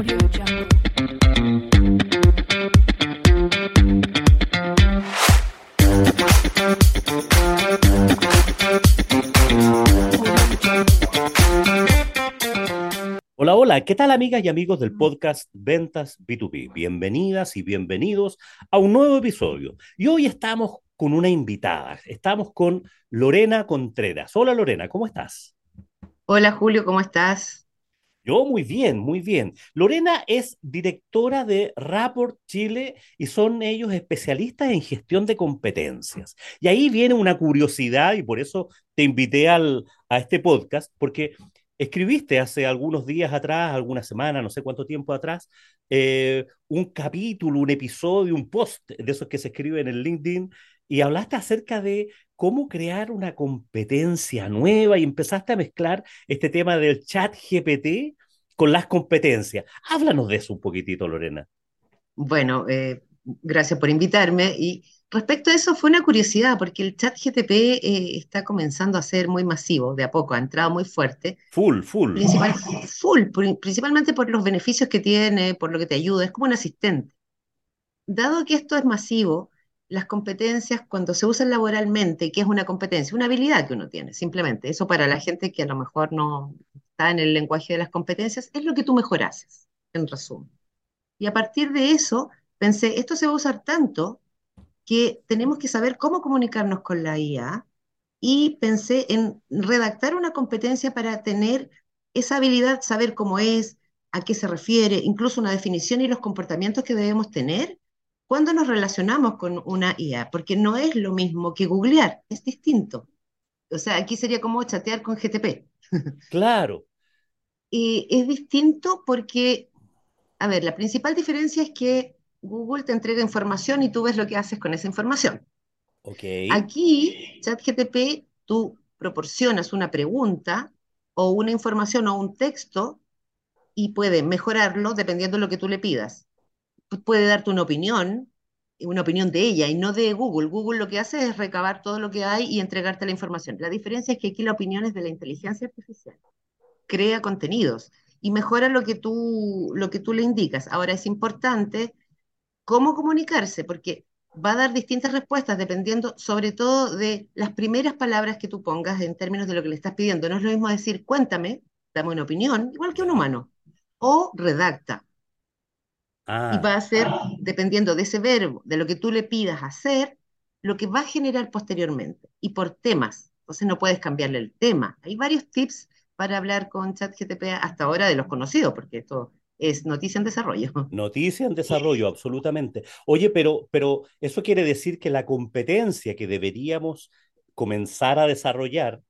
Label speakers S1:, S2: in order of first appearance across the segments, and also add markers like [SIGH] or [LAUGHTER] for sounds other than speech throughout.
S1: Hola, hola, ¿qué tal amigas y amigos del podcast Ventas B2B? Bienvenidas y bienvenidos a un nuevo episodio. Y hoy estamos con una invitada, estamos con Lorena Contreras. Hola Lorena, ¿cómo estás?
S2: Hola Julio, ¿cómo estás?
S1: Yo muy bien, muy bien. Lorena es directora de Rapport Chile y son ellos especialistas en gestión de competencias. Y ahí viene una curiosidad y por eso te invité al, a este podcast, porque escribiste hace algunos días atrás, alguna semana, no sé cuánto tiempo atrás, eh, un capítulo, un episodio, un post de esos que se escriben en el LinkedIn y hablaste acerca de cómo crear una competencia nueva y empezaste a mezclar este tema del chat GPT con las competencias. Háblanos de eso un poquitito, Lorena.
S2: Bueno, eh, gracias por invitarme. Y respecto a eso, fue una curiosidad, porque el chat GTP eh, está comenzando a ser muy masivo, de a poco, ha entrado muy fuerte,
S1: Full, full.
S2: principal, full, principalmente por los beneficios que tiene, por lo que te ayuda, es como un asistente. Dado que esto es masivo, las competencias, cuando se usan laboralmente, ¿qué es una competencia? Una habilidad que uno tiene, simplemente. Eso para la gente que a lo mejor no está en el lenguaje de las competencias, es lo que tú mejor haces, en resumen. Y a partir de eso, pensé, esto se va a usar tanto que tenemos que saber cómo comunicarnos con la IA y pensé en redactar una competencia para tener esa habilidad, saber cómo es, a qué se refiere, incluso una definición y los comportamientos que debemos tener cuando nos relacionamos con una IA, porque no es lo mismo que googlear, es distinto. O sea, aquí sería como chatear con GTP. [LAUGHS]
S1: Claro,
S2: Y es distinto porque a ver, la principal diferencia es que Google te entrega información y tú ves lo que haces con esa información.
S1: ok.
S2: Aquí, ChatGPT, tú proporcionas una pregunta o una información o un texto y puede mejorarlo dependiendo de lo que tú le pidas. Pu- Puede darte una opinión, una opinión de ella y no de Google. Google lo que hace es recabar todo lo que hay y entregarte la información. La diferencia es que aquí la opinión es de la inteligencia artificial crea contenidos y mejora lo que tú, lo que tú le indicas. Ahora es importante cómo comunicarse, porque va a dar distintas respuestas dependiendo sobre todo de las primeras palabras que tú pongas en términos de lo que le estás pidiendo. No es lo mismo decir, cuéntame, dame una opinión, igual que un humano, o redacta. Y
S1: Ah,
S2: va a ser, dependiendo de ese verbo, de lo que tú le pidas hacer, lo que va a generar posteriormente. Y por temas. Entonces no puedes cambiarle el tema. Hay varios tips para hablar con ChatGPT hasta ahora de los conocidos, porque esto es noticia en desarrollo. [LAUGHS]
S1: noticia en desarrollo, absolutamente. Oye, pero, pero eso quiere decir que la competencia que deberíamos comenzar a desarrollar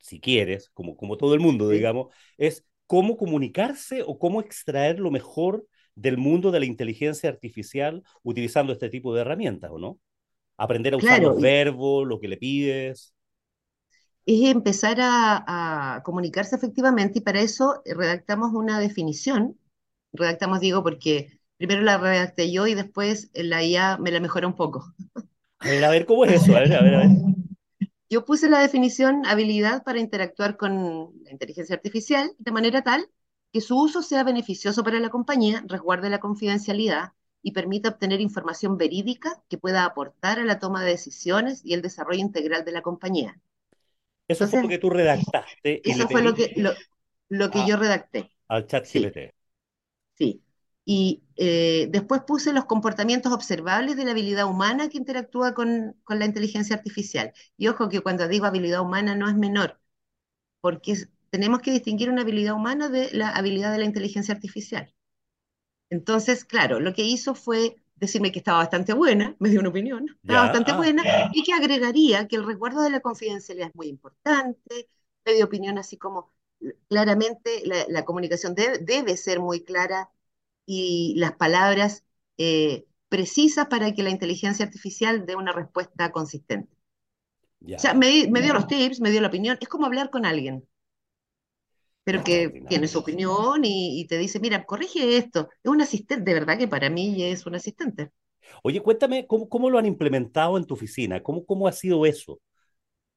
S1: si quieres, como, como todo el mundo,
S2: ¿sí?
S1: digamos, es cómo comunicarse o cómo extraer lo mejor del mundo de la inteligencia artificial utilizando este tipo de herramientas, ¿o no? Aprender a usar los
S2: Claro, y
S1: verbos, lo que le pides.
S2: es empezar a, a comunicarse efectivamente y para eso redactamos una definición. Redactamos, digo, porque primero la redacté yo y después la IA me la mejora un poco.
S1: A ver, a ver, ¿cómo es eso? A ver, a ver, a ver. [LAUGHS]
S2: Yo puse la definición habilidad para interactuar con la inteligencia artificial de manera tal que su uso sea beneficioso para la compañía, resguarde la confidencialidad y permita obtener información verídica que pueda aportar a la toma de decisiones y el desarrollo integral de la compañía.
S1: Eso fue lo que tú redactaste
S2: eso fue lo que, lo, lo que
S1: a-
S2: yo redacté.
S1: al chat
S2: Sí, sí. Y eh, después puse los comportamientos observables de la habilidad humana que interactúa con, con la inteligencia artificial. Y ojo que cuando digo habilidad humana no es menor, porque es- tenemos que distinguir una habilidad humana de la habilidad de la inteligencia artificial. Entonces, claro, lo que hizo fue decirme que estaba bastante buena, [LAUGHS] me dio una opinión, estaba bastante
S1: ah,
S2: buena, y que agregaría que el resguardo de la confidencialidad es muy importante, me dio opinión así como claramente la, la comunicación debe, debe ser muy clara y las palabras eh, precisas para que la inteligencia artificial dé una respuesta consistente. O sea, me dio los tips, me dio la opinión, es como hablar con alguien pero que tiene su opinión y, y te dice, mira, corrige esto. Es un asistente, de verdad que para mí es un asistente.
S1: Oye, cuéntame, ¿cómo, cómo lo han implementado en tu oficina? ¿Cómo, cómo ha sido eso?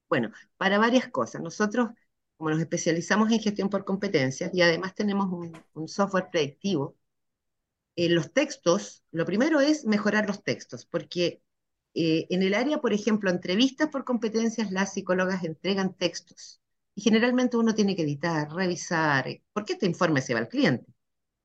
S2: Bueno, para varias cosas. Nosotros como nos especializamos en gestión por competencias y además tenemos un, software predictivo, eh, los textos, lo primero es mejorar los textos, porque eh, en el área, por ejemplo, entrevistas por competencias, las psicólogas entregan textos. Y generalmente uno tiene que editar, revisar, eh, porque este informe se va al cliente.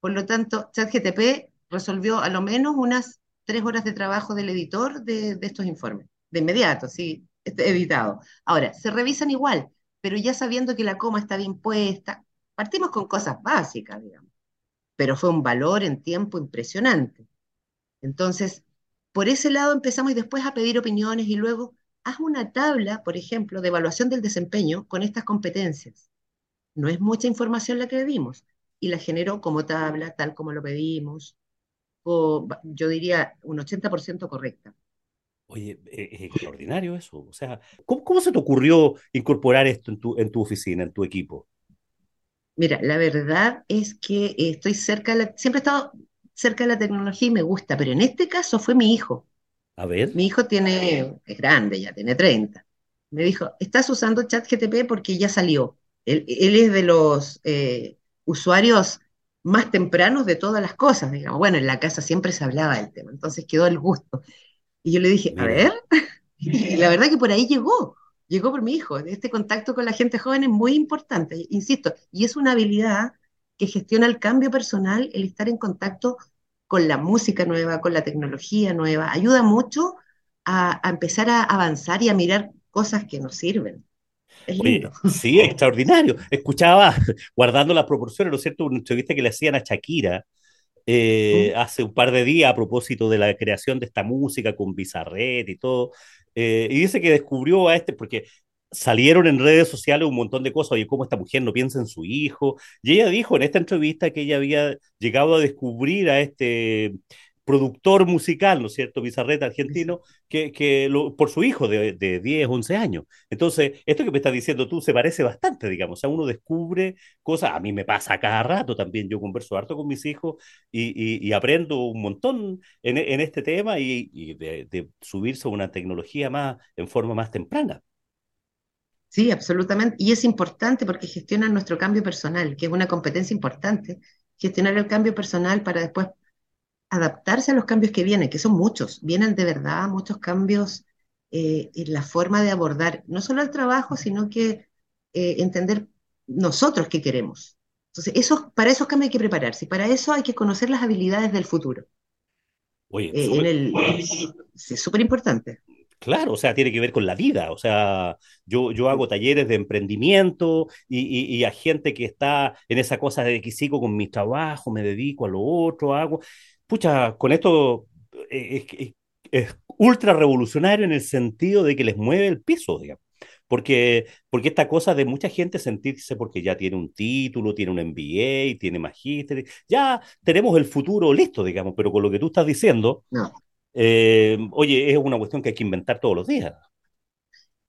S2: Por lo tanto, ChatGTP resolvió a lo menos unas tres horas de trabajo del editor de, de estos informes, de inmediato, sí, editado. Ahora, se revisan igual, pero ya sabiendo que la coma está bien puesta, partimos con cosas básicas, digamos, pero fue un valor en tiempo impresionante. Entonces, por ese lado empezamos y después a pedir opiniones y luego haz una tabla, por ejemplo, de evaluación del desempeño con estas competencias. No es mucha información la que pedimos y la generó como tabla, tal como lo pedimos, o yo diría un 80% correcta.
S1: Oye, e, es extraordinario eso. O sea, ¿cómo, se te ocurrió incorporar esto en tu, en tu oficina, en tu equipo?
S2: Mira, la verdad es que estoy cerca, de la, siempre he estado cerca de la tecnología y me gusta, pero en este caso fue mi hijo.
S1: A ver.
S2: Mi hijo tiene, es grande, ya tiene 30. Me dijo, estás usando ChatGTP porque ya salió. Él, es de los eh, usuarios más tempranos de todas las cosas, digamos. Bueno, en la casa siempre se hablaba del tema, entonces quedó el gusto. Y yo le dije, a ver, [LAUGHS] y la verdad que por ahí llegó, llegó por mi hijo. Este contacto con la gente joven es muy importante, insisto, y es una habilidad que gestiona el cambio personal, el estar en contacto con la música nueva, con la tecnología nueva, ayuda mucho a, empezar a avanzar y a mirar cosas que nos sirven. Es lindo. [LAUGHS]
S1: sí, extraordinario. Escuchaba, [LAUGHS] guardando las proporciones, ¿no es cierto? Una entrevista que le hacían a Shakira, eh, hace un par de días a propósito de la creación de esta música con Bizarret y todo. Eh, y dice que descubrió a este, porque salieron en redes sociales un montón de cosas, oye, cómo esta mujer no piensa en su hijo. Y ella dijo en esta entrevista que ella había llegado a descubrir a este productor musical, ¿no es cierto?, Bizarreta argentino, que, que lo, por su hijo de, de, 10, 11 años. Entonces, esto que me estás diciendo tú se parece bastante, digamos, o sea, uno descubre cosas, a mí me pasa cada rato también, yo converso harto con mis hijos y, y, aprendo un montón en, en este tema y, y de, de subirse a una tecnología más en forma más temprana.
S2: Sí, absolutamente. Y es importante porque gestiona nuestro cambio personal, que es una competencia importante, gestionar el cambio personal para después adaptarse a los cambios que vienen, que son muchos, vienen de verdad muchos cambios eh, en la forma de abordar no solo el trabajo, sino que eh, entender nosotros qué queremos. Entonces, eso, para esos cambios hay que prepararse para eso hay que conocer las habilidades del futuro.
S1: Oye, eh, en el,
S2: es súper importante.
S1: Claro, o sea, tiene que ver con la vida. O sea, yo, yo hago talleres de emprendimiento y, y, a gente que está en esa cosa de que sigo con mi trabajo, me dedico a lo otro, hago pucha, con esto eh, es, ultra revolucionario en el sentido de que les mueve el piso, digamos. Porque, porque esta cosa de mucha gente sentirse porque ya tiene un título, tiene un MBA, tiene magíster, ya tenemos el futuro listo, digamos, pero con lo que tú estás diciendo, eh, oye, es una cuestión que hay que inventar todos los días.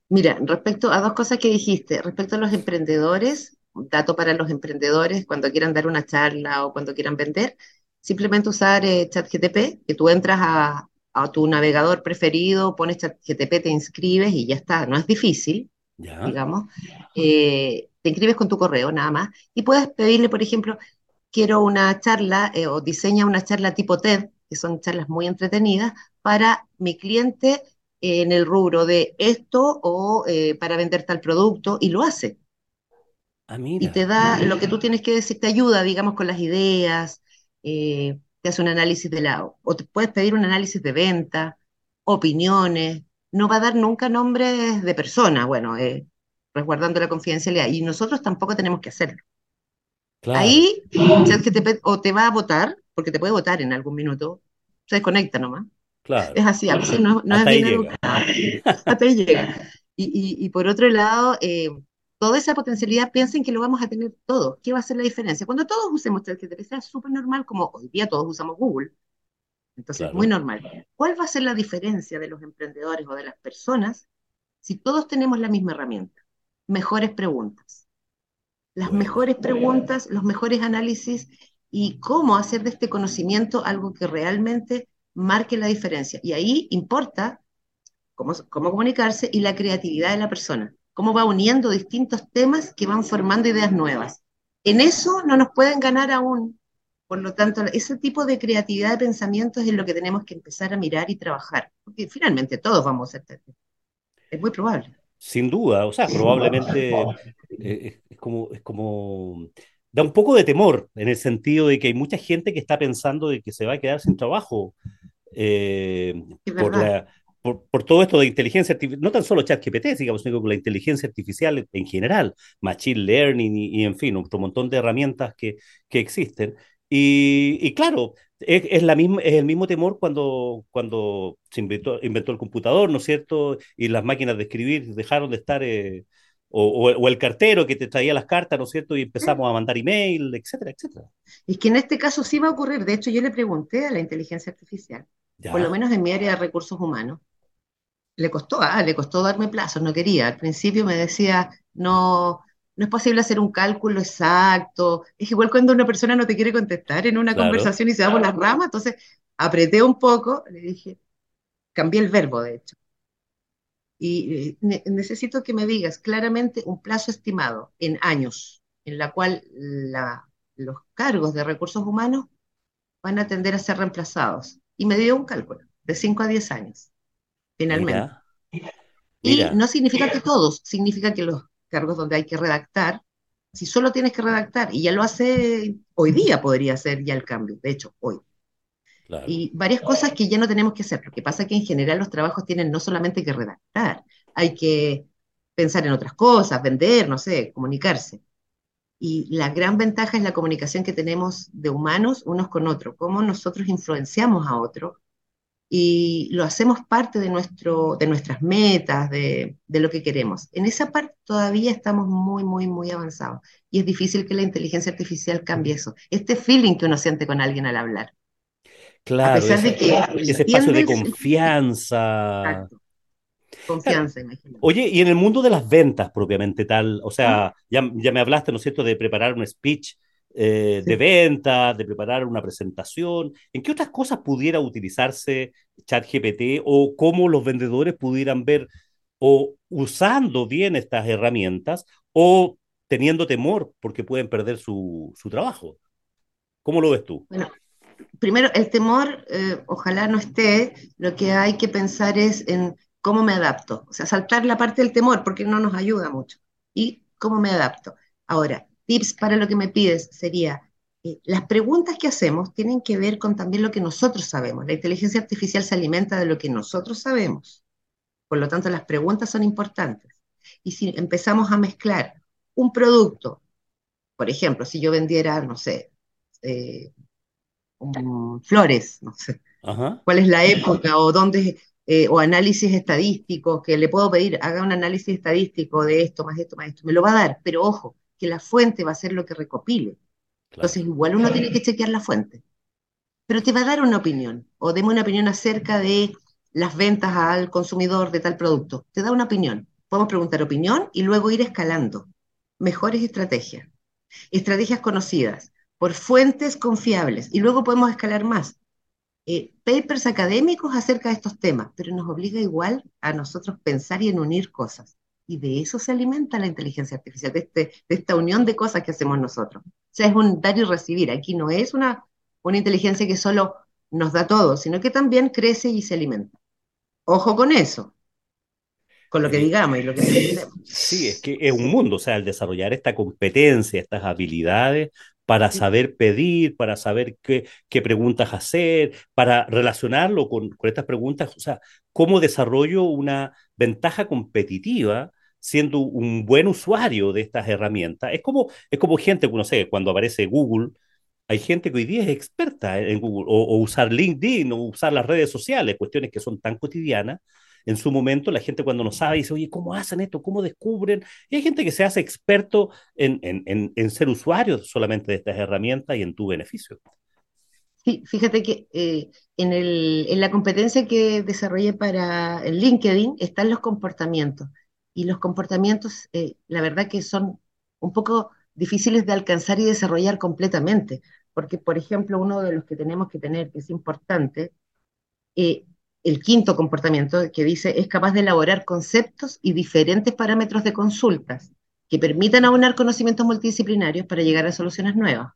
S2: Mira, respecto a dos cosas que dijiste, respecto a los emprendedores, un dato para los emprendedores cuando quieran dar una charla o cuando quieran vender, simplemente usar eh, ChatGTP, que tú entras a, tu navegador preferido, pones ChatGTP, te inscribes y ya está, no es difícil, digamos. Eh, te inscribes con tu correo nada más y puedes pedirle, por ejemplo, quiero una charla eh, o diseña una charla tipo TED, que son charlas muy entretenidas, para mi cliente en el rubro de esto o para vender tal producto y lo hace.
S1: Ah,
S2: y te da lo que tú tienes que decir, te ayuda, digamos, con las ideas, eh, te hace un análisis de la, o te puedes pedir un análisis de venta, opiniones, no va a dar nunca nombres de personas, bueno, eh, resguardando la confidencialidad, y nosotros tampoco tenemos que hacerlo. Ahí, o te va a votar, porque te puede votar en algún minuto, se desconecta nomás.
S1: Claro.
S2: Es así, a veces no, no es bien [LAUGHS] Hasta ahí llega. Y, y, por otro lado, eh, toda esa potencialidad, piensen que lo vamos a tener todo. ¿Qué va a ser la diferencia? Cuando todos usemos ChatGPT, sea súper normal, como hoy día todos usamos Google. Entonces, muy normal. ¿Cuál va a ser la diferencia de los emprendedores o de las personas si todos tenemos la misma herramienta? Mejores preguntas. Las mejores preguntas, los mejores análisis y cómo hacer de este conocimiento algo que realmente marque la diferencia. Y ahí importa cómo, cómo comunicarse y la creatividad de la persona cómo va uniendo distintos temas que van formando ideas nuevas. En eso no nos pueden ganar aún. Por lo tanto, ese tipo de creatividad de pensamientos es lo que tenemos que empezar a mirar y trabajar, porque finalmente todos vamos a ser. Es muy probable.
S1: Sin duda, o sea, [LAUGHS] probablemente eh, es, como, es como da un poco de temor en el sentido de que hay mucha gente que está pensando de que se va a quedar sin trabajo eh, por, la, por, por, todo esto de inteligencia artificial, no tan solo ChatGPT, digamos, sino con la inteligencia artificial en general, Machine Learning y, y en fin, otro montón de herramientas que, que existen. Y, y claro, es, es, la misma, es el mismo temor cuando, cuando se inventó, inventó el computador, ¿no es cierto? Y las máquinas de escribir dejaron de estar... Eh, o, o, o, el cartero que te traía las cartas, ¿no es cierto? Y empezamos a mandar email, etcétera, etcétera.
S2: Es que en este caso sí va a ocurrir. De hecho, yo le pregunté a la inteligencia artificial, ya. por lo menos en mi área de recursos humanos, le costó, ah, le costó darme plazos, no quería. Al principio me decía, no, no es posible hacer un cálculo exacto. Es igual cuando una persona no te quiere contestar en una claro. conversación y se va por las ramas. Entonces apreté un poco, le dije, cambié el verbo, de hecho. Y ne necesito que me digas claramente un plazo estimado en años, en la cual la, los cargos de recursos humanos van a tender a ser reemplazados. Y me dio un cálculo de 5 a 10 años, finalmente. Mira. Mira. Y no significa que todos, significa que los cargos donde hay que redactar, si solo tienes que redactar, y ya lo hace hoy día, podría ser ya el cambio, de hecho, hoy. Claro. Y varias cosas que ya no tenemos que hacer. Lo que pasa que en general los trabajos tienen no solamente que redactar, hay que pensar en otras cosas, vender, no sé, comunicarse. Y la gran ventaja es la comunicación que tenemos de humanos unos con otros, cómo nosotros influenciamos a otros y lo hacemos parte de, nuestro, de nuestras metas, de, de, lo que queremos. En esa parte todavía estamos muy, muy, muy avanzados. Y es difícil que la inteligencia artificial cambie eso. Este feeling que uno siente con alguien al hablar.
S1: Claro, a pesar ese, de que ese espacio de confianza.
S2: Exacto. Confianza, imagínate.
S1: Oye, y en el mundo de las ventas propiamente tal, o sea, ya, ya me hablaste, ¿no es cierto?, de preparar un speech eh, sí. de ventas, de preparar una presentación. ¿En qué otras cosas pudiera utilizarse ChatGPT o cómo los vendedores pudieran ver o usando bien estas herramientas o teniendo temor porque pueden perder su, su trabajo? ¿Cómo lo ves tú?
S2: Bueno, primero, el temor eh, ojalá no esté, lo que hay que pensar es en cómo me adapto, o sea, saltar la parte del temor porque no nos ayuda mucho. ¿Y cómo me adapto? Ahora, tips para lo que me pides sería, eh, las preguntas que hacemos tienen que ver con también lo que nosotros sabemos. La inteligencia artificial se alimenta de lo que nosotros sabemos. Por lo tanto, las preguntas son importantes. Y si empezamos a mezclar un producto, por ejemplo, si yo vendiera, no sé, eh, um, flores, no sé, Ajá. cuál es la época o dónde, eh, o análisis estadísticos, que le puedo pedir, haga un análisis estadístico de esto, más esto, más esto, me lo va a dar, pero ojo, que la fuente va a ser lo que recopile. Claro. Entonces, igual uno tiene que chequear la fuente. Pero te va a dar una opinión, o deme una opinión acerca de las ventas al consumidor de tal producto. Te da una opinión. Podemos preguntar opinión y luego ir escalando. Mejores estrategias. Estrategias conocidas por fuentes confiables. Y luego podemos escalar más. Eh, papers académicos acerca de estos temas, pero nos obliga igual a nosotros pensar y en unir cosas. Y de eso se alimenta la inteligencia artificial, de, este, de esta unión de cosas que hacemos nosotros. O sea, es un dar y recibir. Aquí no es una, una inteligencia que solo nos da todo, sino que también crece y se alimenta. Ojo con eso, con lo que digamos y lo que entendemos.
S1: Sí, es que es un mundo, o sea, el desarrollar esta competencia, estas habilidades para saber pedir, para saber qué, qué preguntas hacer, para relacionarlo con, con, estas preguntas, o sea, cómo desarrollo una ventaja competitiva siendo un buen usuario de estas herramientas. Es como, es como gente, no sé, cuando aparece Google, hay gente que hoy día es experta en Google, o, usar LinkedIn, o usar las redes sociales, cuestiones que son tan cotidianas. En su momento, la gente cuando no sabe dice, oye, ¿cómo hacen esto? ¿Cómo descubren? Y hay gente que se hace experto en, en, en, ser usuario solamente de estas herramientas y en tu beneficio.
S2: Sí, fíjate que eh, en, el, en, la competencia que desarrollé para LinkedIn están los comportamientos y los comportamientos, eh, la verdad que son un poco difíciles de alcanzar y desarrollar completamente, porque, por ejemplo, uno de los que tenemos que tener, que es importante, eh, el quinto comportamiento que dice es capaz de elaborar conceptos y diferentes parámetros de consultas que permitan aunar conocimientos multidisciplinarios para llegar a soluciones nuevas,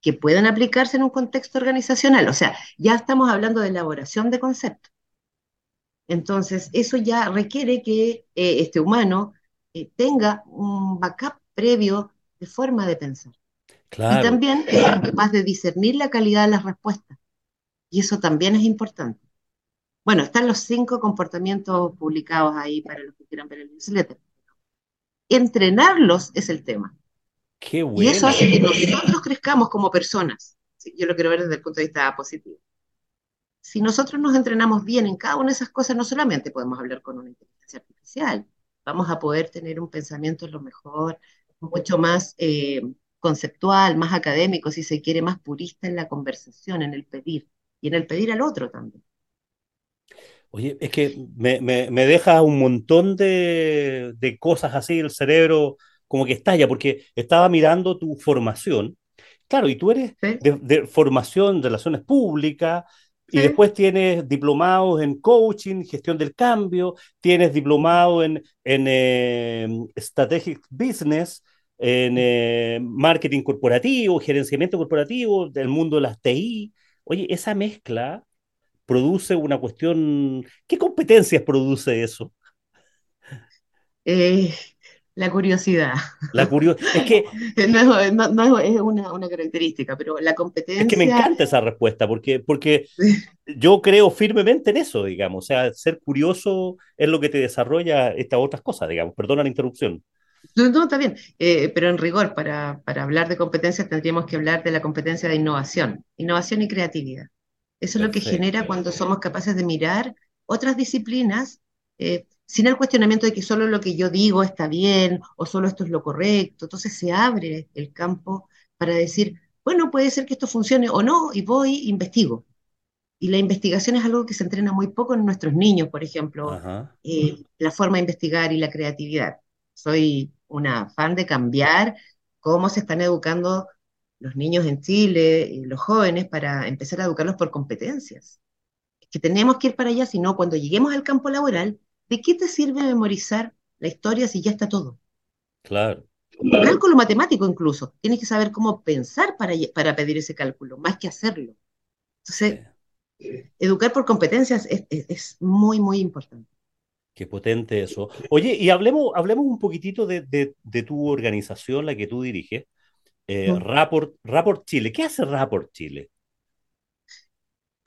S2: que puedan aplicarse en un contexto organizacional. O sea, ya estamos hablando de elaboración de conceptos. Entonces, eso ya requiere que eh, este humano eh, tenga un backup previo de forma de pensar.
S1: Claro.
S2: Y también es capaz de discernir la calidad de las respuestas. Y eso también es importante. Bueno, están los cinco comportamientos publicados ahí para los que quieran ver el newsletter. Entrenarlos es el tema.
S1: Qué
S2: Y
S1: bueno.
S2: eso hace que nosotros crezcamos como personas. Sí, Yo lo quiero ver desde el punto de vista positivo. Si nosotros nos entrenamos bien en cada una de esas cosas, no solamente podemos hablar con una inteligencia artificial, vamos a poder tener un pensamiento a lo mejor mucho más eh, conceptual, más académico, si se quiere, más purista en la conversación, en el pedir, y en el pedir al otro también.
S1: Oye, es que me, me- me deja un montón de, de cosas así, el cerebro como que estalla, porque estaba mirando tu formación. Claro, y tú eres de, de formación relaciones públicas, y después tienes diplomados en coaching, gestión del cambio, tienes diplomado en, en eh, strategic business, en eh, marketing corporativo, gerenciamiento corporativo, del mundo de las TI. Oye, esa mezcla produce una cuestión. ¿Qué competencias produce eso?
S2: Eh, la curiosidad.
S1: La curiosidad. Es que, [LAUGHS]
S2: No, es- no- no es una, una característica, pero la
S1: es que me
S2: competencia,
S1: encanta esa respuesta, porque, porque yo creo firmemente en eso, digamos. O sea, ser curioso es lo que te desarrolla estas otras cosas, digamos. Perdona la interrupción.
S2: no, no, está bien, Eh, pero en rigor, para, para hablar de competencias tendríamos que hablar de la competencia de innovación, innovación y creatividad. Eso es lo que genera
S1: Perfecto.
S2: cuando somos capaces de mirar otras disciplinas eh, sin el cuestionamiento de que solo lo que yo digo está bien o solo esto es lo correcto. Entonces se abre el campo para decir, bueno, puede ser que esto funcione o no, y voy, investigo. Y la investigación es algo que se entrena muy poco en nuestros niños, por ejemplo, eh, la forma de investigar y la creatividad. Soy una fan de cambiar cómo se están educando los niños en Chile y los jóvenes para empezar a educarlos por competencias. Es que tenemos que ir para allá, si no, cuando lleguemos al campo laboral, ¿de qué te sirve memorizar la historia si ya está todo?
S1: Claro.
S2: Cálculo matemático incluso. Tienes que saber cómo pensar para, para pedir ese cálculo, más que hacerlo. Entonces, educar por competencias es, es- es muy, muy importante.
S1: Qué potente eso. Oye, y hablemos, hablemos un poquitito de, de- de tu organización, la que tú diriges, eh. Rapport, Rapport Chile. ¿Qué hace Rapport Chile?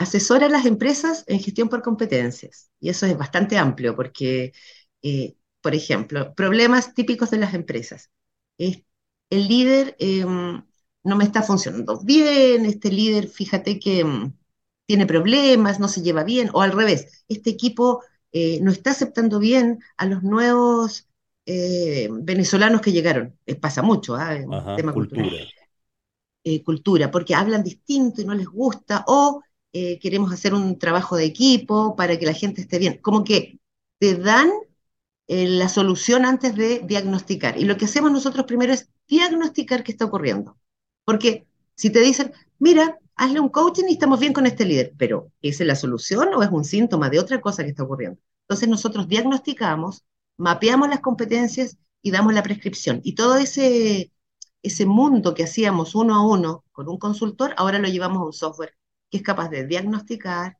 S2: Asesora a las empresas en gestión por competencias. Y eso es bastante amplio porque, eh, por ejemplo, problemas típicos de las empresas. Es, el líder eh, no me está funcionando bien, este líder, fíjate que mm, tiene problemas, no se lleva bien, o al revés, este equipo eh, no está aceptando bien a los nuevos eh, venezolanos que llegaron. Pasa mucho, ¿ah? Es un
S1: Ajá,
S2: tema cultural
S1: cultura.
S2: cultura, porque hablan distinto y no les gusta, o eh, queremos hacer un trabajo de equipo para que la gente esté bien. Como que te dan eh, la solución antes de diagnosticar. Y lo que hacemos nosotros primero es diagnosticar qué está ocurriendo. Porque si te dicen, mira, hazle un coaching y estamos bien con este líder, pero ¿esa es la solución o es un síntoma de otra cosa que está ocurriendo? Entonces nosotros diagnosticamos, mapeamos las competencias y damos la prescripción. Y todo ese, ese mundo que hacíamos uno a uno con un consultor, ahora lo llevamos a un software que es capaz de diagnosticar,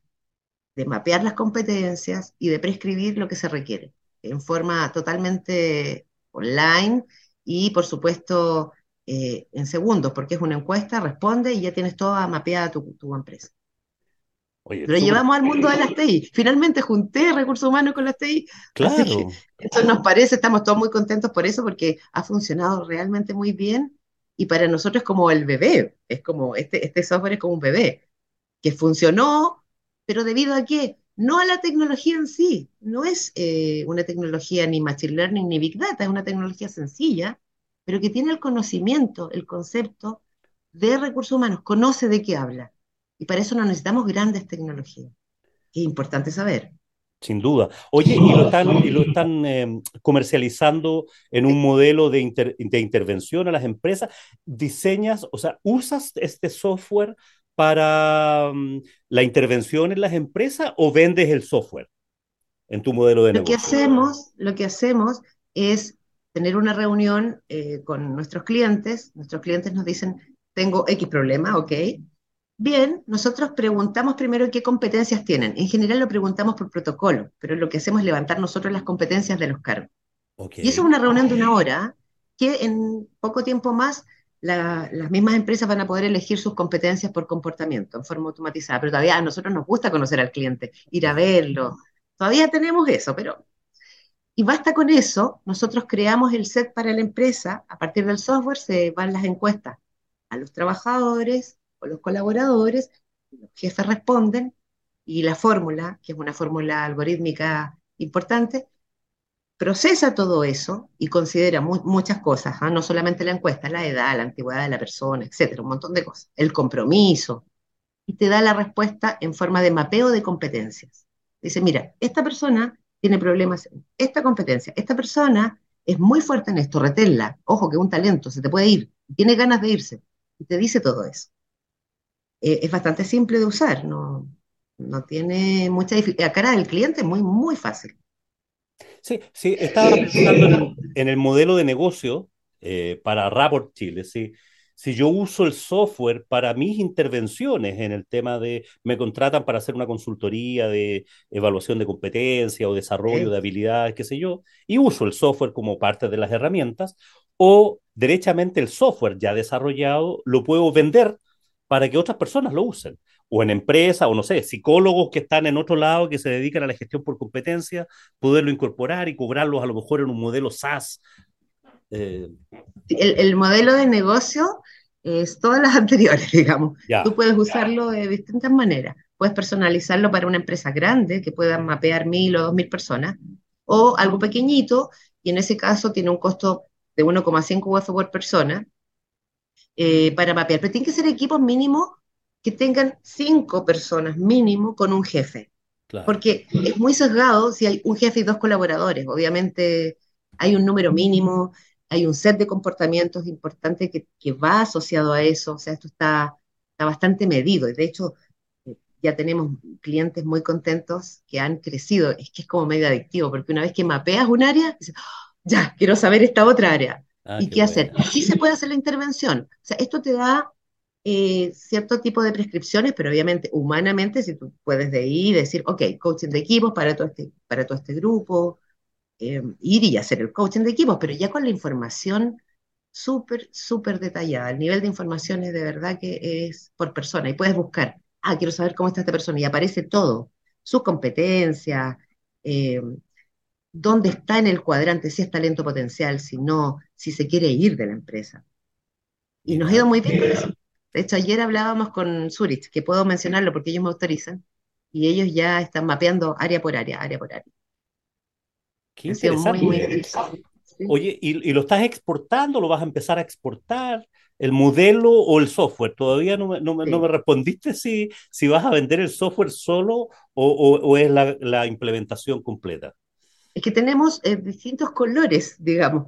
S2: de mapear las competencias y de prescribir lo que se requiere en forma totalmente online y, por supuesto, eh, en segundos, porque es una encuesta, responde y ya tienes toda mapeada tu, tu empresa.
S1: Oye,
S2: Lo
S1: súper
S2: llevamos al mundo de las TI. Finalmente junté recursos humanos con las TI, así que
S1: claro.
S2: eso nos parece, estamos todos muy contentos por eso, porque ha funcionado realmente muy bien y para nosotros es como el bebé, es como este, este software es como un bebé, que funcionó, pero debido a qué? No a la tecnología en sí, no es eh, una tecnología ni Machine Learning ni Big Data, es una tecnología sencilla, pero que tiene el conocimiento, el concepto de recursos humanos, conoce de qué habla. Y para eso no necesitamos grandes tecnologías, es importante saber.
S1: Sin duda. Oye, y lo están, y lo están eh, comercializando en un modelo de, inter- de intervención a las empresas. ¿Diseñas, o sea, usas este software para mm, la intervención en las empresas o vendes el software en tu modelo de
S2: Lo que
S1: negocio?
S2: hacemos, lo que hacemos es tener una reunión eh, con nuestros clientes. Nuestros clientes nos dicen, tengo X problema, ok. Bien, nosotros preguntamos primero qué competencias tienen. En general lo preguntamos por protocolo, pero lo que hacemos es levantar nosotros las competencias de los cargos.
S1: Ok,
S2: Y eso es una reunión de una hora que en poco tiempo más la- las mismas empresas van a poder elegir sus competencias por comportamiento en forma automatizada. Pero todavía a nosotros nos gusta conocer al cliente, ir a verlo. Todavía tenemos eso, pero... Y basta con eso, nosotros creamos el set para la empresa, a partir del software se van las encuestas a los trabajadores o los colaboradores, los jefes responden y la fórmula, que es una fórmula algorítmica importante, procesa todo eso y considera mu- muchas cosas, ¿ah? No solamente la encuesta, la edad, la antigüedad de la persona, etcétera, un montón de cosas, el compromiso, y te da la respuesta en forma de mapeo de competencias. Dice, mira, esta persona tiene problemas en esta competencia, esta persona es muy fuerte en esto, reténla, ojo que es un talento, se te puede ir, tiene ganas de irse, y te dice todo eso. Eh, es bastante simple de usar, no, no tiene mucha dificultad. A cara del cliente es muy, muy fácil.
S1: Sí, sí, estaba pensando en, en el modelo de negocio eh, para Rapport Chile. Sí. Si yo uso el software para mis intervenciones en el tema de, me contratan para hacer una consultoría de evaluación de competencia o desarrollo
S2: ¿eh?
S1: de habilidades, qué sé yo, y uso el software como parte de las herramientas, o derechamente el software ya desarrollado lo puedo vender para que otras personas lo usen, o en empresas, o no sé, psicólogos que están en otro lado que se dedican a la gestión por competencia, poderlo incorporar y cobrarlos a lo mejor en un modelo SaaS. Eh,
S2: El, el modelo de negocio es todas las [LAUGHS] anteriores, digamos. Tú
S1: ya,
S2: puedes usarlo de distintas maneras. Puedes personalizarlo para una empresa grande que pueda mapear mil o dos mil personas, o algo pequeñito, y en ese caso tiene un costo de 1,5 UF por persona eh, para mapear. Pero tiene que ser equipos mínimos que tengan cinco personas mínimo con un jefe.
S1: claro.
S2: Porque es muy sesgado si hay un jefe y dos colaboradores. Obviamente hay un número mínimo, hay un set de comportamientos importantes que, que va asociado a eso. O sea, esto está, está bastante medido. Y de hecho, eh, ya tenemos clientes muy contentos que han crecido. Es que es como medio adictivo, porque una vez que mapeas un área, dices, "Ah, ya, quiero saber esta otra área.
S1: Ah,
S2: ¿Y
S1: qué
S2: qué hacer?
S1: buena.
S2: Sí se puede hacer la intervención. O sea, esto te da eh, cierto tipo de prescripciones, pero obviamente humanamente, si tú puedes de ahí y decir, ok, coaching de equipos para todo este, para todo este grupo, eh, ir y hacer el coaching de equipos, pero ya con la información súper, súper detallada. El nivel de información es de verdad que es por persona y puedes buscar, ah, quiero saber cómo está esta persona y aparece todo, sus competencias, eh, dónde está en el cuadrante, si es talento potencial, si no, si se quiere ir de la empresa. Y nos ha ido muy bien eso. De hecho, ayer hablábamos con Zurich, que puedo mencionarlo porque ellos me autorizan, y ellos ya están mapeando área por área, área por área.
S1: qué
S2: muy, muy
S1: interesante.
S2: Sí.
S1: Oye, ¿y, y lo estás exportando? ¿Lo vas a empezar a exportar? ¿El modelo o el software? Todavía no me, no me, no me
S2: Sí.
S1: respondiste si, si vas a vender el software solo o, o- o es la, la implementación completa.
S2: Es que tenemos eh, distintos colores, digamos.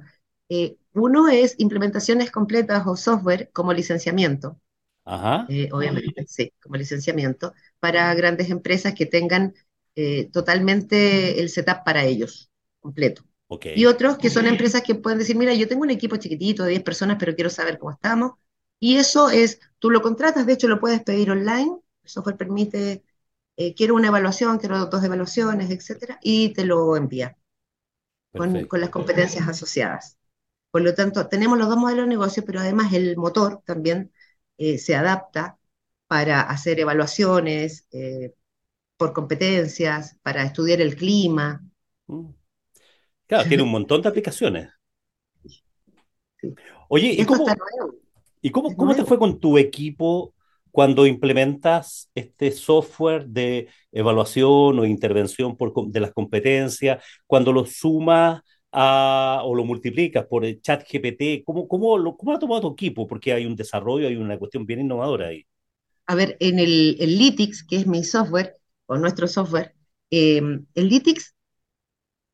S2: Eh, uno es implementaciones completas o software como licenciamiento,
S1: Ajá,
S2: eh, obviamente, sí, como licenciamiento, para grandes empresas que tengan eh, totalmente el setup para ellos, completo.
S1: ok,
S2: Y otros que son empresas que pueden decir, mira, yo tengo un equipo chiquitito de 10 personas, pero quiero saber cómo estamos. Y eso es, tú lo contratas, de hecho lo puedes pedir online, el software permite, eh, quiero una evaluación, quiero dos evaluaciones, etcétera, y te lo envía con, con las competencias asociadas. Por lo tanto, tenemos los dos modelos de negocio, pero además el motor también eh, se adapta para hacer evaluaciones eh, por competencias, para estudiar el clima.
S1: Mm. Claro, tiene un montón de aplicaciones.
S2: Sí.
S1: Oye,
S2: Y
S1: ¿y
S2: esto está
S1: cómo, y cómo, cómo te fue con tu equipo cuando implementas este software de evaluación o intervención por, de las competencias, cuando lo sumas a, o lo multiplicas por el chat GPT? ¿Cómo, cómo, lo, cómo lo ha tomado tu equipo? Porque hay un desarrollo, hay una cuestión bien innovadora ahí.
S2: A ver, en el, el Lytics, que es mi software, o nuestro software, eh, el Lytics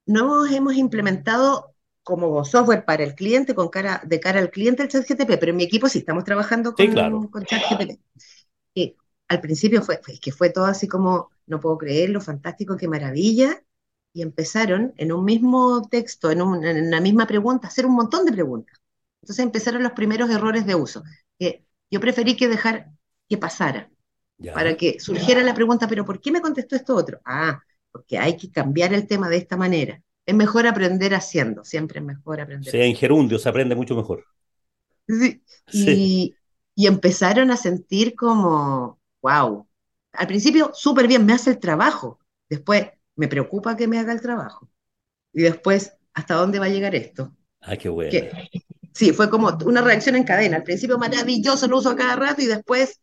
S2: no hemos implementado como software para el cliente, con cara, de cara al cliente el ChatGPT, pero en mi equipo sí estamos trabajando
S1: Sí, claro.
S2: con, con ChatGPT. Eh, al principio fue, fue- que fue todo así como, no puedo creerlo, fantástico, qué maravilla, y empezaron en un mismo texto, en, un- en una misma pregunta, a hacer un montón de preguntas. Entonces empezaron los primeros errores de uso, que yo preferí que dejar que pasara, para que surgiera la pregunta, pero ¿por qué me contestó esto otro? Ah, porque hay que cambiar el tema de esta manera. Es mejor aprender haciendo, siempre es mejor aprender
S1: sea en gerundio se aprende mucho mejor.
S2: Sí,
S1: Sí.
S2: Y, y empezaron a sentir como, wow, al principio súper bien, me hace el trabajo, después me preocupa que me haga el trabajo, y después, ¿hasta dónde va a llegar esto?
S1: Ah, qué buena.
S2: Que sí, fue como una reacción en cadena, al principio maravilloso, lo uso a cada rato, y después,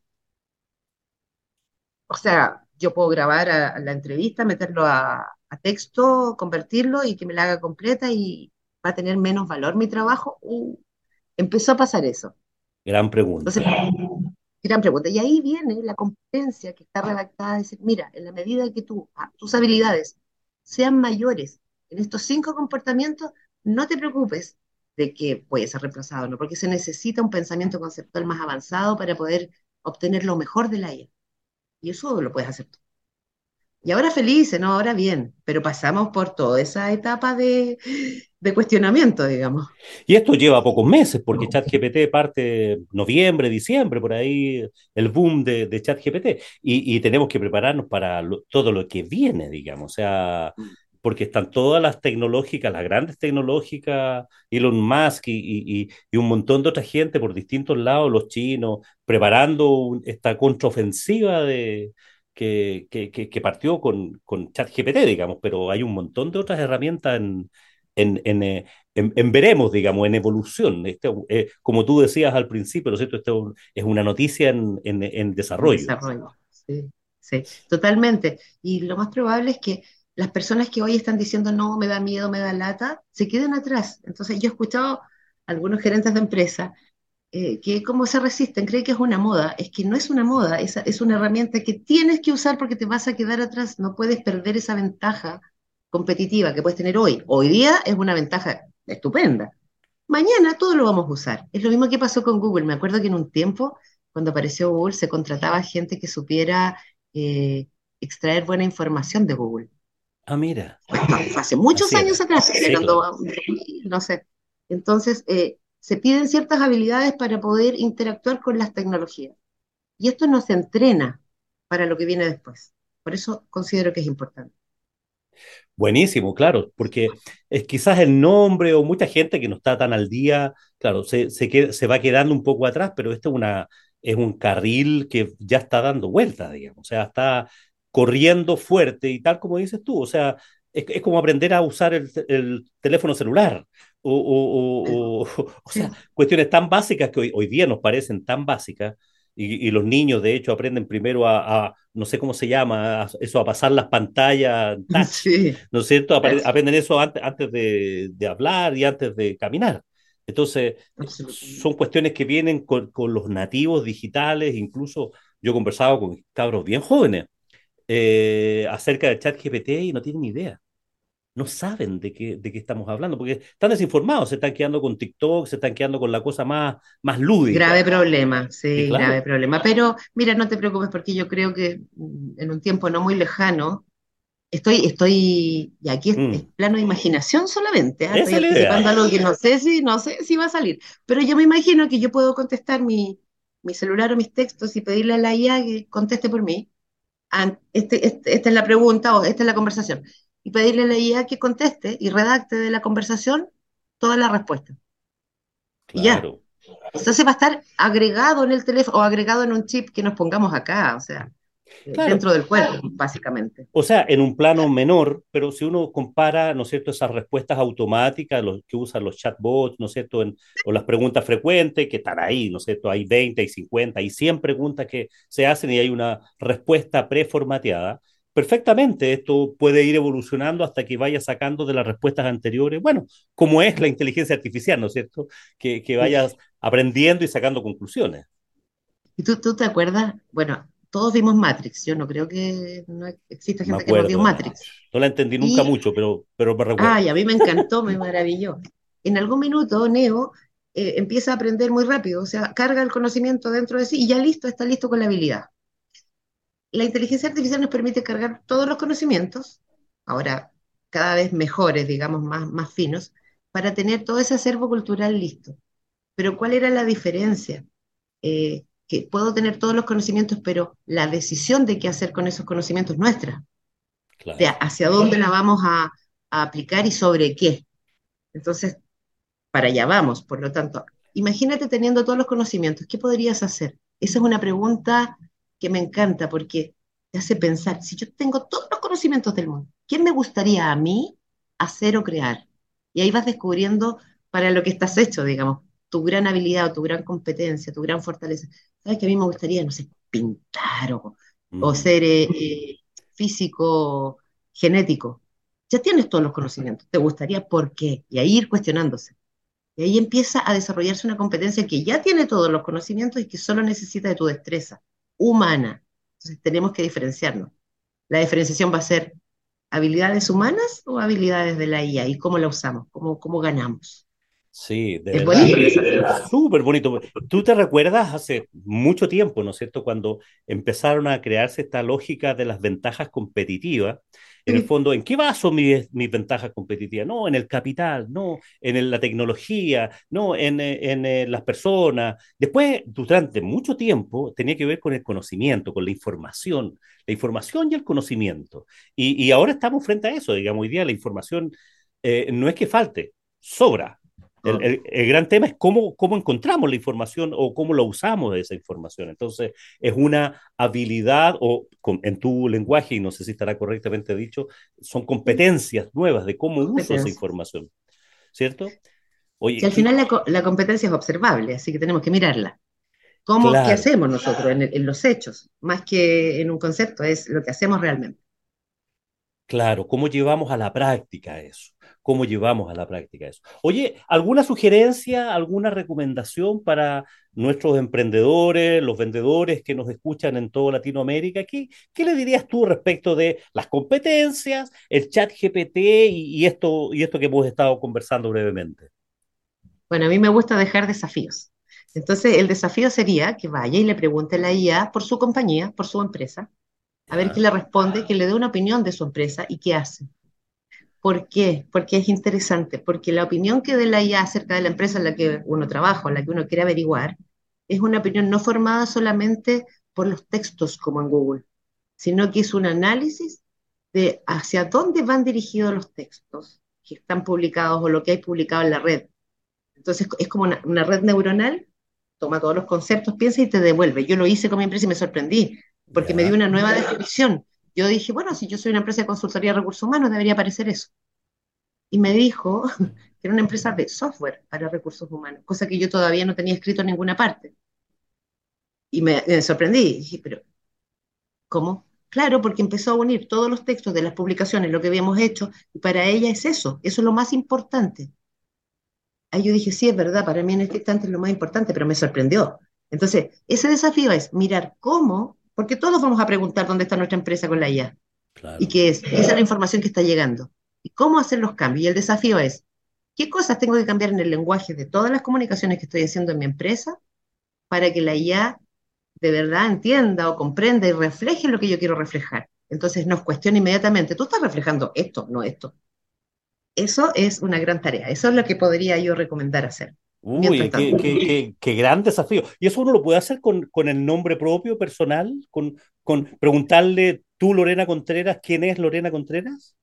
S2: o sea, yo puedo grabar a, a la entrevista, meterlo a, a texto, convertirlo y que me la haga completa y va a tener menos valor mi trabajo. Uh, empezó a pasar eso.
S1: Gran
S2: Entonces,
S1: pregunta.
S2: Gran pregunta. Y ahí viene la competencia que está redactada, es decir, mira, en la medida que ah, tus habilidades sean mayores en estos cinco comportamientos, no te preocupes de que puede ser reemplazado, ¿no? Porque se necesita un pensamiento conceptual más avanzado para poder obtener lo mejor de la IA. Y eso lo puedes hacer tú. Y ahora felices, ¿no? Ahora bien, pero pasamos por toda esa etapa de, de cuestionamiento, digamos.
S1: Y esto lleva pocos meses, porque ChatGPT parte noviembre, diciembre, por ahí el boom de, de ChatGPT. Y, y tenemos que prepararnos para lo- todo lo que viene, digamos. O sea, porque están todas las tecnológicas, las grandes tecnológicas, Elon Musk y, y- y- y un montón de otra gente por distintos lados, los chinos, preparando un- esta contraofensiva de, que, que, que- partió con, con ChatGPT, digamos, pero hay un montón de otras herramientas en, en, en, eh, en- en veremos, digamos, en evolución. Este, eh, como tú decías al principio, ¿no es cierto? Esto es una noticia en desarrollo.
S2: desarrollo. Sí, sí, totalmente. Y lo más probable es que las personas que hoy están diciendo no, me da miedo, me da lata, se queden atrás. Entonces, yo he escuchado a algunos gerentes de empresa eh, que cómo se resisten, creen que es una moda. Es que no es una moda, es, es una herramienta que tienes que usar porque te vas a quedar atrás. No puedes perder esa ventaja competitiva que puedes tener hoy. Hoy día es una ventaja estupenda. Mañana todo lo vamos a usar. Es lo mismo que pasó con Google. Me acuerdo que en un tiempo, cuando apareció Google, se contrataba gente que supiera eh, extraer buena información de Google.
S1: Ah, mira,
S2: hace muchos
S1: así
S2: años atrás,
S1: Sí,
S2: cuando,
S1: claro.
S2: no sé. Entonces, eh, se piden ciertas habilidades para poder interactuar con las tecnologías. Y esto nos entrena para lo que viene después. Por eso considero que es importante.
S1: Buenísimo, claro, porque es quizás el nombre o mucha gente que no está tan al día, claro, se, se, qued- se va quedando un poco atrás, pero este es, una, es un carril que ya está dando vueltas, digamos, o sea, está corriendo fuerte y tal como dices tú, o sea, es, es como aprender a usar el, el teléfono celular, o, o, o, o, [LAUGHS] o sea, cuestiones tan básicas que hoy, hoy día nos parecen tan básicas, y, y los niños de hecho aprenden primero a, a, no sé cómo se llama, a- eso, a pasar las pantallas [LAUGHS] touch
S2: sí,
S1: ¿no es cierto? Apre- Aprenden eso antes, antes de, de hablar y antes de caminar. Entonces, son cuestiones que vienen con, con los nativos digitales, incluso yo he conversado con cabros bien jóvenes eh, acerca del chat GPT y no tienen idea, no saben de qué, de qué estamos hablando, porque están desinformados, se están quedando con TikTok, se están quedando con la cosa más, más
S2: Grave
S1: lúdica.
S2: problema,
S1: Y
S2: sí, grave
S1: claro,
S2: problema. Pero mira, no te preocupes porque yo creo que mm, en un tiempo no muy lejano, estoy, estoy, y aquí es, es
S1: mm,
S2: plano de imaginación solamente, ¿ah? Estoy
S1: es
S2: anticipando algo que no sé si, no sé si va a salir, pero yo me imagino que yo puedo contestar mi, mi celular o mis textos y pedirle a la IA que conteste por mí. Este, este- esta es la pregunta o esta es la conversación. Y pedirle a la IA que conteste y redacte de la conversación toda la respuesta. Y ya.
S1: Claro.
S2: Entonces va a estar agregado en el teléfono o agregado en un chip que nos pongamos acá, o sea,
S1: Claro,
S2: dentro del cuerpo, básicamente.
S1: O sea, en un plano menor, pero si uno compara, ¿no es cierto?, esas respuestas automáticas los, que usan los chatbots, ¿no es cierto?, en, o las preguntas frecuentes que están ahí, ¿no es cierto?, hay 20, hay 50, hay 100 preguntas que se hacen y hay una respuesta preformateada. Perfectamente, esto puede ir evolucionando hasta que vaya sacando de las respuestas anteriores, bueno, como es la inteligencia artificial, ¿no es cierto?, que, que vayas aprendiendo y sacando conclusiones.
S2: ¿Y tú, tú te acuerdas? Bueno, todos vimos Matrix, yo no creo que no exista gente que no vio
S1: acuerdo Matrix.
S2: Matrix.
S1: No la entendí nunca
S2: Y,
S1: mucho, pero, pero me recuerdo.
S2: ay, a mí me encantó, me maravilló. En algún minuto, Neo eh, empieza a aprender muy rápido, o sea, carga el conocimiento dentro de sí y ya listo, está listo con la habilidad. La inteligencia artificial nos permite cargar todos los conocimientos, ahora cada vez mejores, digamos, más, más finos, para tener todo ese acervo cultural listo. Pero ¿cuál era la diferencia? Eh, que puedo tener todos los conocimientos, pero la decisión de qué hacer con esos conocimientos es nuestra.
S1: Claro.
S2: De hacia dónde la vamos a, a aplicar y sobre qué. Entonces, para allá vamos. Por lo tanto, imagínate teniendo todos los conocimientos, ¿qué podrías hacer? Esa es una pregunta que me encanta porque te hace pensar, si yo tengo todos los conocimientos del mundo, ¿qué me gustaría a mí hacer o crear? Y ahí vas descubriendo para lo que estás hecho, digamos, tu gran habilidad o tu gran competencia, tu gran fortaleza. ¿Sabes que a mí me gustaría, no sé, pintar o, o
S1: Mm,
S2: ser eh, eh, físico genético? Ya tienes todos los conocimientos, ¿te gustaría por qué? Y ahí ir cuestionándose. Y ahí empieza a desarrollarse una competencia que ya tiene todos los conocimientos y que solo necesita de tu destreza humana. Entonces tenemos que diferenciarnos. La diferenciación va a ser habilidades humanas o habilidades de la IA y cómo la usamos, cómo, cómo ganamos.
S1: Sí, de
S2: Es
S1: verdad. Súper bonito. ¿Tú te recuerdas hace mucho tiempo, ¿no es cierto?, cuando empezaron a crearse esta lógica de las ventajas competitivas. En el fondo, ¿en qué baso mis, mis ventajas competitivas? No, en el capital, no, en el- la tecnología, no, en, eh, en, eh, las personas. Después, durante mucho tiempo, tenía que ver con el conocimiento, con la información, la información y el conocimiento. Y, y ahora estamos frente a eso, digamos, hoy día la información eh, no es que falte, sobra. El,
S2: oh,
S1: el- el gran tema es cómo, cómo encontramos la información o cómo la usamos de esa información. Entonces, es una habilidad, o con- en tu lenguaje, y no sé si estará correctamente dicho, son competencias nuevas de cómo uso esa información, ¿cierto?
S2: Al final la, co- la competencia es observable, así que tenemos que mirarla. ¿Cómo, qué hacemos nosotros en, el- en los hechos? Más que en un concepto, es lo que hacemos realmente.
S1: Claro, ¿cómo llevamos a la práctica eso? ¿Cómo llevamos a la práctica eso? Oye, ¿alguna sugerencia, alguna recomendación para nuestros emprendedores, los vendedores que nos escuchan en toda Latinoamérica? ¿Qué, qué le dirías tú respecto de las competencias, el chat GPT y, y esto, y esto que hemos estado conversando brevemente?
S2: Bueno, a mí me gusta dejar desafíos. Entonces, el desafío sería que vaya y le pregunte a la IA por su compañía, por su empresa, a ver qué le responde, que le dé una opinión de su empresa y qué hace. ¿Por qué? Porque es interesante, porque la opinión que dé la IA acerca de la empresa en la que uno trabaja en la que uno quiere averiguar es una opinión no formada solamente por los textos como en Google, sino que es un análisis de hacia dónde van dirigidos los textos que están publicados o lo que hay publicado en la red. Entonces es como una, una red neuronal, toma todos los conceptos, piensa y te devuelve. Yo lo hice con mi empresa y me sorprendí, porque me dio una nueva definición. Yo dije, bueno, si yo soy una empresa de consultoría de recursos humanos, debería aparecer eso y me dijo [LAUGHS] que era una empresa de software para recursos humanos, cosa que yo todavía no tenía escrito en ninguna parte. Y me, me sorprendí, dije, pero ¿cómo? Claro, porque empezó a unir todos los textos de las publicaciones, lo que habíamos hecho, y para ella es eso, eso es lo más importante. Ahí yo dije, sí, es verdad, para mí en este instante es lo más importante, pero me sorprendió. Entonces, ese desafío es mirar cómo, porque todos vamos a preguntar dónde está nuestra empresa con la IA, y qué es, esa es la información que está llegando, y cómo hacer los cambios. Y el desafío es, ¿Qué cosas tengo que cambiar en el lenguaje de todas las comunicaciones que estoy haciendo en mi empresa para que la IA de verdad entienda o comprenda y refleje lo que yo quiero reflejar? Entonces nos cuestiona inmediatamente, tú estás reflejando esto, no esto. Eso es una gran tarea, eso es lo que podría yo recomendar hacer.
S1: Uy, qué, qué, qué, qué gran desafío. ¿Y eso uno lo puede hacer con, con el nombre propio, personal? Con, con preguntarle, tú, Lorena Contreras, ¿quién es Lorena Contreras?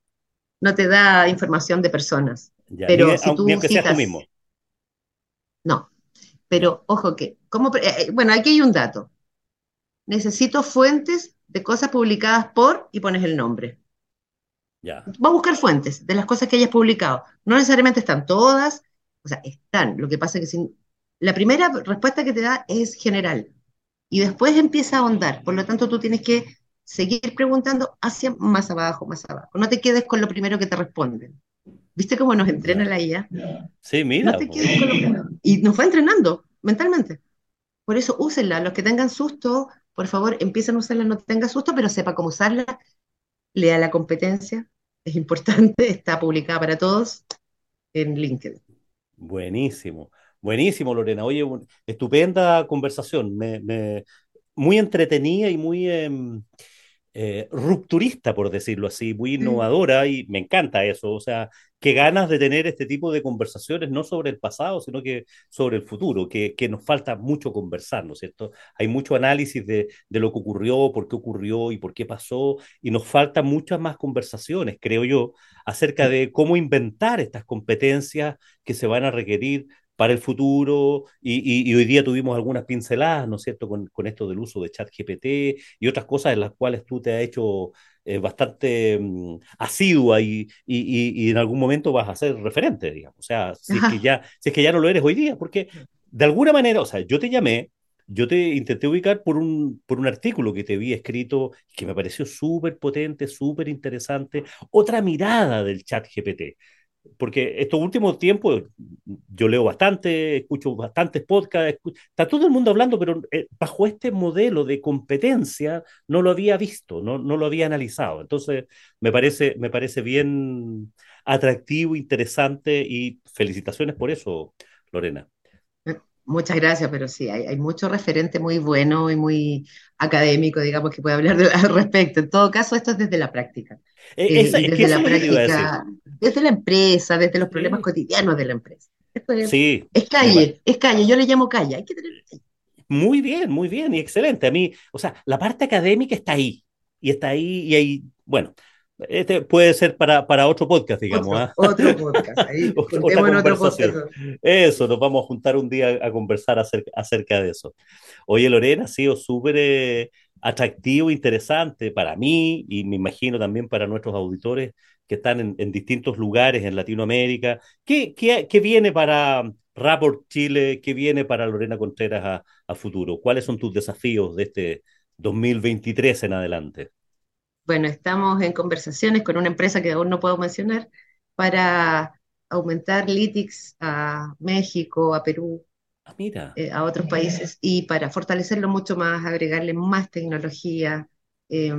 S2: no te da información de personas,
S1: Ya, ni,
S2: pero si
S1: ni
S2: tú
S1: aunque seas tú
S2: citas,
S1: mismo.
S2: no, pero ojo que, ¿cómo, eh, bueno, aquí hay un dato. Necesito fuentes de cosas publicadas por y pones el nombre.
S1: ya,
S2: va a buscar fuentes de las cosas que hayas publicado. No necesariamente están todas, o sea, están. Lo que pasa es que si, la primera respuesta que te da es general y después empieza a ahondar. Por lo tanto, tú tienes que seguir preguntando hacia más abajo, más abajo. No te quedes con lo primero que te responden. ¿Viste cómo nos entrena la IA?
S1: Sí,
S2: No
S1: mira,
S2: te
S1: po.
S2: quedes con lo primero. Y nos va entrenando mentalmente. Por eso úsenla. Los que tengan susto, por favor, empiecen a usarla, no tenga susto, pero sepa cómo usarla. Lea la competencia, es importante, [LAUGHS] está publicada para todos en LinkedIn.
S1: Buenísimo, buenísimo, Lorena. Oye, estupenda conversación. Me, me- muy entretenida y muy, em, eh, rupturista, por decirlo así, muy innovadora y me encanta eso. O sea, qué ganas de tener este tipo de conversaciones, no sobre el pasado, sino que sobre el futuro, que, que nos falta mucho conversar, ¿no es cierto? Hay mucho análisis de, de, lo que ocurrió, por qué ocurrió y por qué pasó, y nos faltan muchas más conversaciones, creo yo, acerca de cómo inventar estas competencias que se van a requerir para el futuro y, y, hoy día tuvimos algunas pinceladas, ¿no es cierto?, con, con esto del uso de ChatGPT y otras cosas en las cuales tú te has hecho eh, bastante um, asidua y, y, en algún momento vas a ser referente, digamos. O sea, si es, que ya, si es que ya no lo eres hoy día, porque de alguna manera, o sea, yo te llamé, yo te intenté ubicar por un, por un artículo que te vi escrito que me pareció súper potente, súper interesante, otra mirada del chat GPT porque estos últimos tiempos yo leo bastante, escucho bastantes podcasts, está todo el mundo hablando, pero eh, bajo este modelo de competencia no lo había visto, no, no lo había analizado. Entonces, me parece, me parece bien atractivo, interesante y felicitaciones por eso, Lorena.
S2: Muchas gracias, pero sí, hay, hay, mucho referente muy bueno y muy académico, digamos, que puede hablar de, [LAUGHS] al respecto. En todo caso, esto es desde la práctica.
S1: Eh, esa, eh, desde la práctica,
S2: desde la empresa, desde los problemas sí. cotidianos de la empresa. Es,
S1: sí.
S2: es calle, es calle, yo le llamo calle, hay que tener
S1: Muy bien, muy bien, y excelente. A mí, o sea, la parte académica está ahí, y está ahí, y ahí, bueno, este puede ser para, para otro podcast, digamos.
S2: Otro, ¿eh? otro [LAUGHS] podcast. Ahí, otro podcast.
S1: Eso, nos vamos a juntar un día a conversar acerca, acerca de eso. Oye, Lorena, ha sido súper eh, atractivo, interesante para mí y me imagino también para nuestros auditores que están en, en distintos lugares en Latinoamérica. ¿Qué, qué, qué viene para Rapport Chile? ¿Qué viene para Lorena Contreras a, a futuro? ¿Cuáles son tus desafíos de este 2023 en adelante?
S2: Bueno, estamos en conversaciones con una empresa que aún no puedo mencionar para aumentar LITIX a México, a Perú,
S1: ah, mira.
S2: Eh, a otros países y para fortalecerlo mucho más, agregarle más tecnología, eh,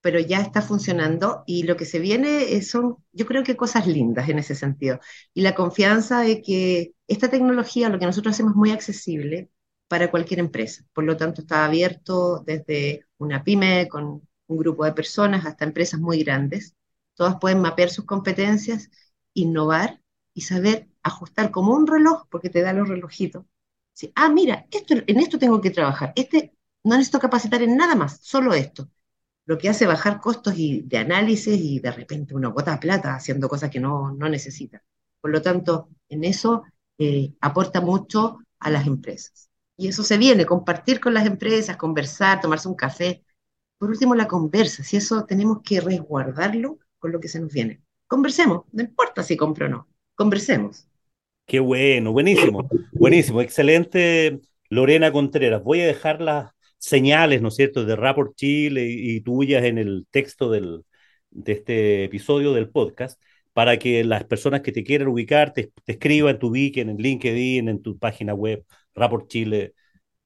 S2: pero ya está funcionando y lo que se viene son, yo creo que cosas lindas en ese sentido. Y la confianza de que esta tecnología, lo que nosotros hacemos es muy accesible para cualquier empresa. Por lo tanto, está abierto desde una pyme con un grupo de personas hasta empresas muy grandes. Todas pueden mapear sus competencias, innovar y saber ajustar como un reloj, porque te da los relojitos. Sí, ah, mira, esto, en esto tengo que trabajar. Este no necesito capacitar en nada más, solo esto. Lo que hace bajar costos y de análisis y de repente uno bota plata haciendo cosas que no, no necesita. Por lo tanto, en eso eh, aporta mucho a las empresas. Y eso se viene, compartir con las empresas, conversar, tomarse un café, por último, la conversa, si eso tenemos que resguardarlo con lo que se nos viene. Conversemos, no importa si compro o no, conversemos.
S1: Qué bueno, buenísimo, buenísimo, excelente Lorena Contreras. Voy a dejar las señales, ¿no es cierto?, de Rapport Chile y, tuyas en el texto del, de este episodio del podcast para que las personas que te quieran ubicar te, te escriban, te ubiquen en LinkedIn, en tu página web, Rapport Chile,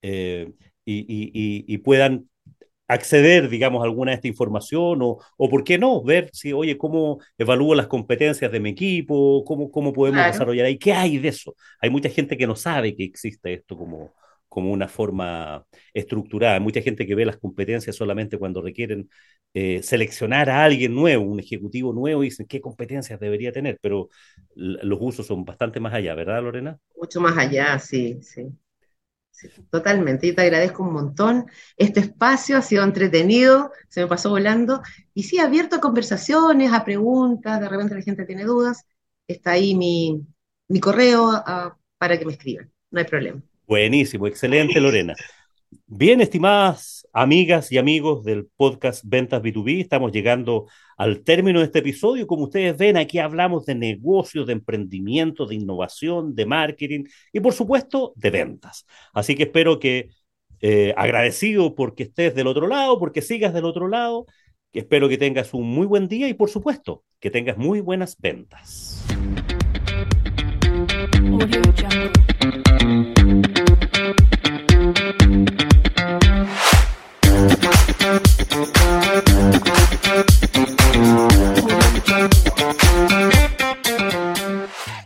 S1: eh, y, puedan acceder, digamos, a alguna de esta información o, o, por qué no, ver si, oye, cómo evalúo las competencias de mi equipo, cómo, cómo podemos claro. desarrollar ahí, qué hay de eso. Hay mucha gente que no sabe que existe esto como, como una forma estructurada. Hay mucha gente que ve las competencias solamente cuando requieren eh, seleccionar a alguien nuevo, un ejecutivo nuevo, y dicen qué competencias debería tener, pero los usos son bastante más allá, ¿verdad, Lorena?
S2: Mucho más allá, sí, sí. Sí, totalmente, y te agradezco un montón. Este espacio ha sido entretenido, se me pasó volando, y sí, abierto a conversaciones, a preguntas, de repente la gente tiene dudas, está ahí mi, mi correo a, para que me escriban, no hay problema.
S1: Buenísimo, excelente Lorena. Bien, estimadas amigas y amigos del podcast Ventas B2B, estamos llegando al término de este episodio. Como ustedes ven, aquí hablamos de negocios, de emprendimiento, de innovación, de marketing y, por supuesto, de ventas. Así que espero que, eh, agradecido porque estés del otro lado, porque sigas del otro lado, espero que tengas un muy buen día y, por supuesto, que tengas muy buenas ventas.